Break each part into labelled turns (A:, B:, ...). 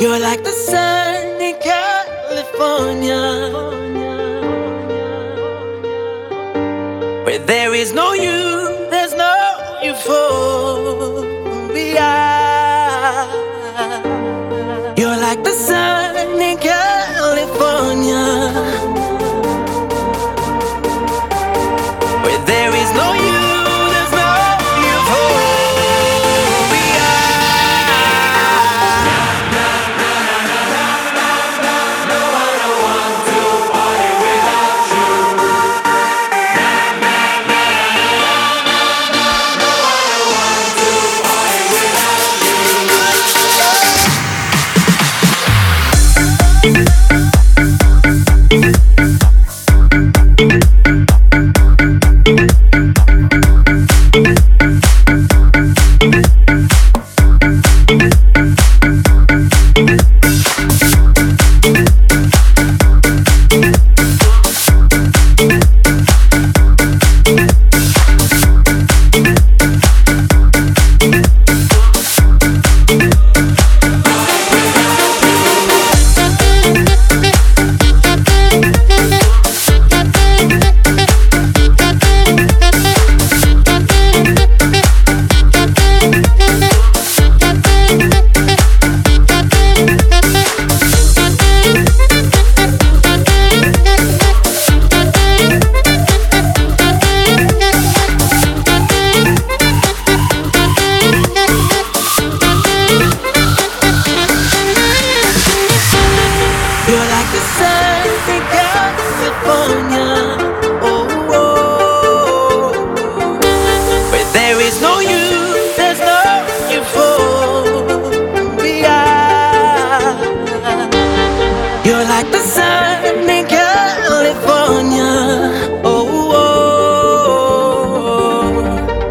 A: You're like the sun in California. Where there is no you, there's no euphoria. You're like the sun in California.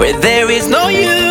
A: where there is no you.